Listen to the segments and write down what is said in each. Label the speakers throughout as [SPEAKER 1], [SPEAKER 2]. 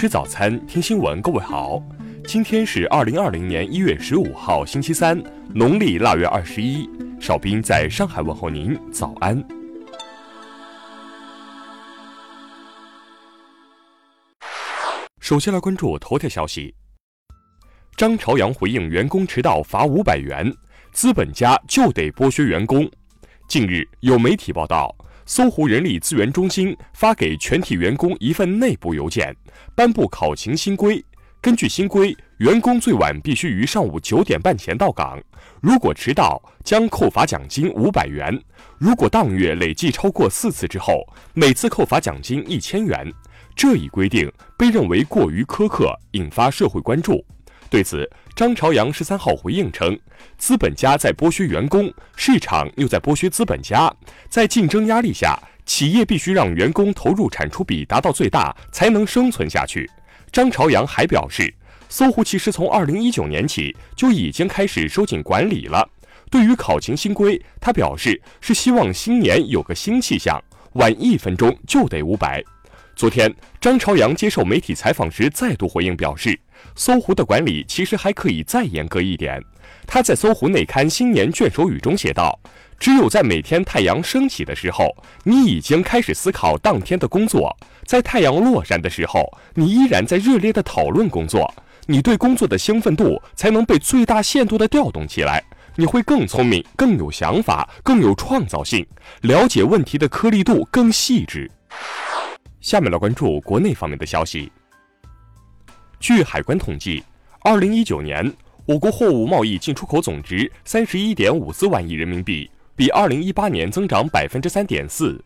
[SPEAKER 1] 吃早餐，听新闻。各位好，今天是二零二零年一月十五号，星期三，农历腊月二十一。少斌在上海问候您，早安。首先来关注头条消息：张朝阳回应员工迟到罚五百元，资本家就得剥削员工。近日有媒体报道。搜狐人力资源中心发给全体员工一份内部邮件，颁布考勤新规。根据新规，员工最晚必须于上午九点半前到岗，如果迟到将扣罚奖金五百元。如果当月累计超过四次之后，每次扣罚奖金一千元。这一规定被认为过于苛刻，引发社会关注。对此，张朝阳十三号回应称，资本家在剥削员工，市场又在剥削资本家，在竞争压力下，企业必须让员工投入产出比达到最大，才能生存下去。张朝阳还表示，搜狐其实从二零一九年起就已经开始收紧管理了。对于考勤新规，他表示是希望新年有个新气象，晚一分钟就得五百。昨天，张朝阳接受媒体采访时再度回应表示，搜狐的管理其实还可以再严格一点。他在搜狐内刊新年卷首语中写道：“只有在每天太阳升起的时候，你已经开始思考当天的工作；在太阳落山的时候，你依然在热烈的讨论工作。你对工作的兴奋度才能被最大限度的调动起来，你会更聪明、更有想法、更有创造性，了解问题的颗粒度更细致。”下面来关注国内方面的消息。据海关统计，二零一九年我国货物贸易进出口总值三十一点五四万亿人民币，比二零一八年增长百分之三点四。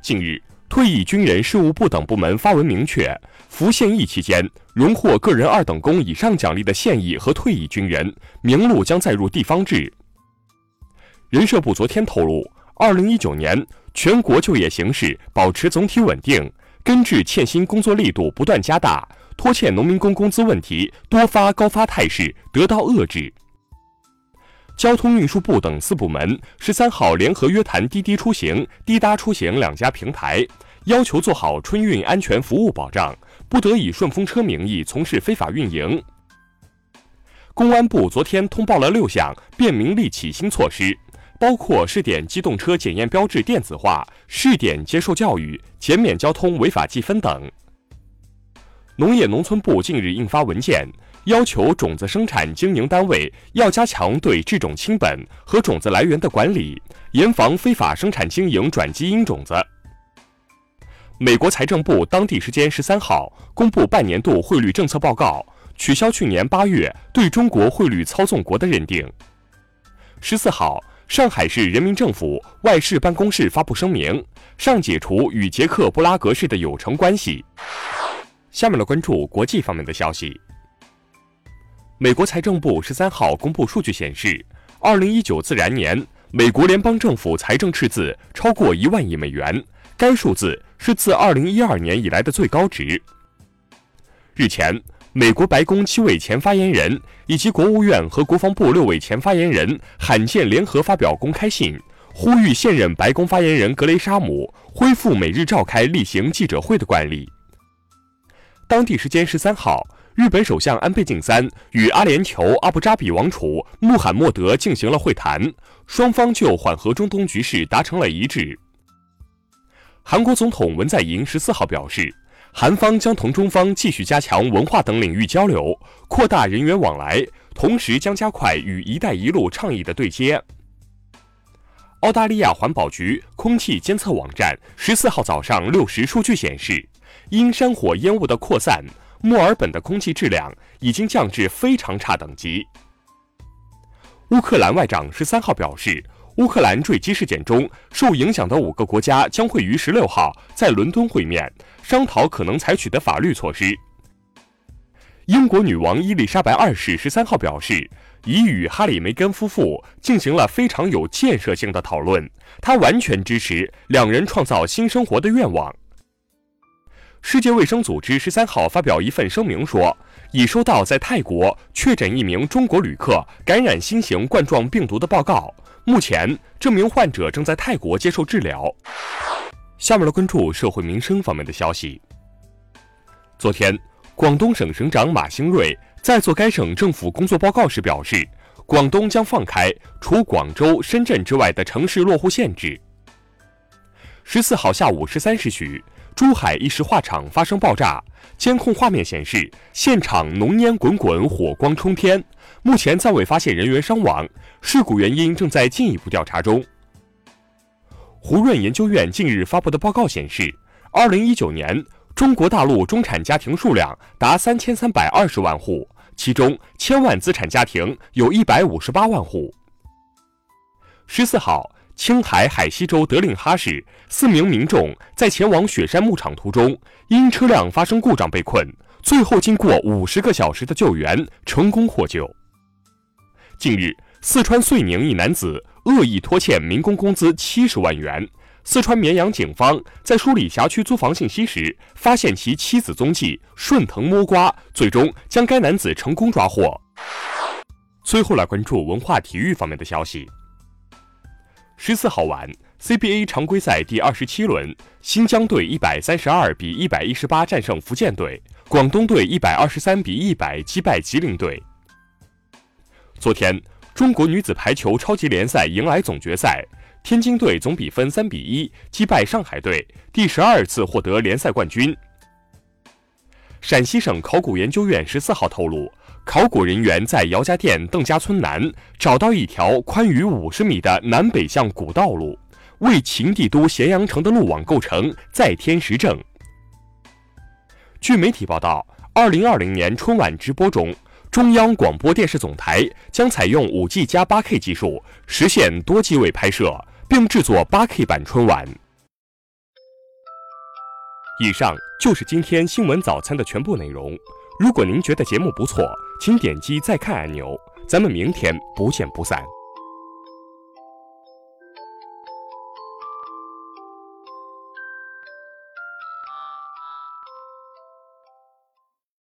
[SPEAKER 1] 近日，退役军人事务部等部门发文明确，服现役期间荣获个人二等功以上奖励的现役和退役军人名录将载入地方志。人社部昨天透露，二零一九年。全国就业形势保持总体稳定，根治欠薪工作力度不断加大，拖欠农民工工资问题多发高发态势得到遏制。交通运输部等四部门十三号联合约谈滴滴出行、滴答出行两家平台，要求做好春运安全服务保障，不得以顺风车名义从事非法运营。公安部昨天通报了六项便民利企新措施。包括试点机动车检验标志电子化、试点接受教育、减免交通违法记分等。农业农村部近日印发文件，要求种子生产经营单位要加强对制种亲本和种子来源的管理，严防非法生产经营转基因种子。美国财政部当地时间十三号公布半年度汇率政策报告，取消去年八月对中国汇率操纵国的认定。十四号。上海市人民政府外事办公室发布声明，上解除与捷克布拉格市的有成关系。下面来关注国际方面的消息。美国财政部十三号公布数据显示，二零一九自然年美国联邦政府财政赤字超过一万亿美元，该数字是自二零一二年以来的最高值。日前。美国白宫七位前发言人以及国务院和国防部六位前发言人罕见联合发表公开信，呼吁现任白宫发言人格雷沙姆恢复每日召开例行记者会的惯例。当地时间十三号，日本首相安倍晋三与阿联酋阿布扎比王储穆罕默德进行了会谈，双方就缓和中东局势达成了一致。韩国总统文在寅十四号表示。韩方将同中方继续加强文化等领域交流，扩大人员往来，同时将加快与“一带一路”倡议的对接。澳大利亚环保局空气监测网站十四号早上六时数据显示，因山火烟雾的扩散，墨尔本的空气质量已经降至非常差等级。乌克兰外长十三号表示。乌克兰坠机事件中受影响的五个国家将会于十六号在伦敦会面，商讨可能采取的法律措施。英国女王伊丽莎白二世十三号表示，已与哈里梅根夫妇进行了非常有建设性的讨论，她完全支持两人创造新生活的愿望。世界卫生组织十三号发表一份声明说，已收到在泰国确诊一名中国旅客感染新型冠状病毒的报告。目前，这名患者正在泰国接受治疗。下面来关注社会民生方面的消息。昨天，广东省省长马兴瑞在做该省政府工作报告时表示，广东将放开除广州、深圳之外的城市落户限制。十四号下午十三时许，珠海一石化厂发生爆炸，监控画面显示现场浓烟滚滚，火光冲天。目前暂未发现人员伤亡，事故原因正在进一步调查中。胡润研究院近日发布的报告显示，二零一九年。中国大陆中产家庭数量达三千三百二十万户，其中千万资产家庭有一百五十八万户。十四号，青海海西州德令哈市四名民众在前往雪山牧场途中，因车辆发生故障被困，最后经过五十个小时的救援，成功获救。近日，四川遂宁一男子恶意拖欠民工工资七十万元。四川绵阳警方在梳理辖区租房信息时，发现其妻子踪迹，顺藤摸瓜，最终将该男子成功抓获。最后来关注文化体育方面的消息。十四号晚，CBA 常规赛第二十七轮，新疆队一百三十二比一百一十八战胜福建队，广东队一百二十三比一百击败吉林队。昨天，中国女子排球超级联赛迎来总决赛。天津队总比分三比一击败上海队，第十二次获得联赛冠军。陕西省考古研究院十四号透露，考古人员在姚家店邓家村南找到一条宽逾五十米的南北向古道路，为秦帝都咸阳城的路网构成再添实证。据媒体报道，二零二零年春晚直播中。中央广播电视总台将采用五 G 加八 K 技术，实现多机位拍摄，并制作八 K 版春晚。以上就是今天新闻早餐的全部内容。如果您觉得节目不错，请点击再看按钮。咱们明天不见不散。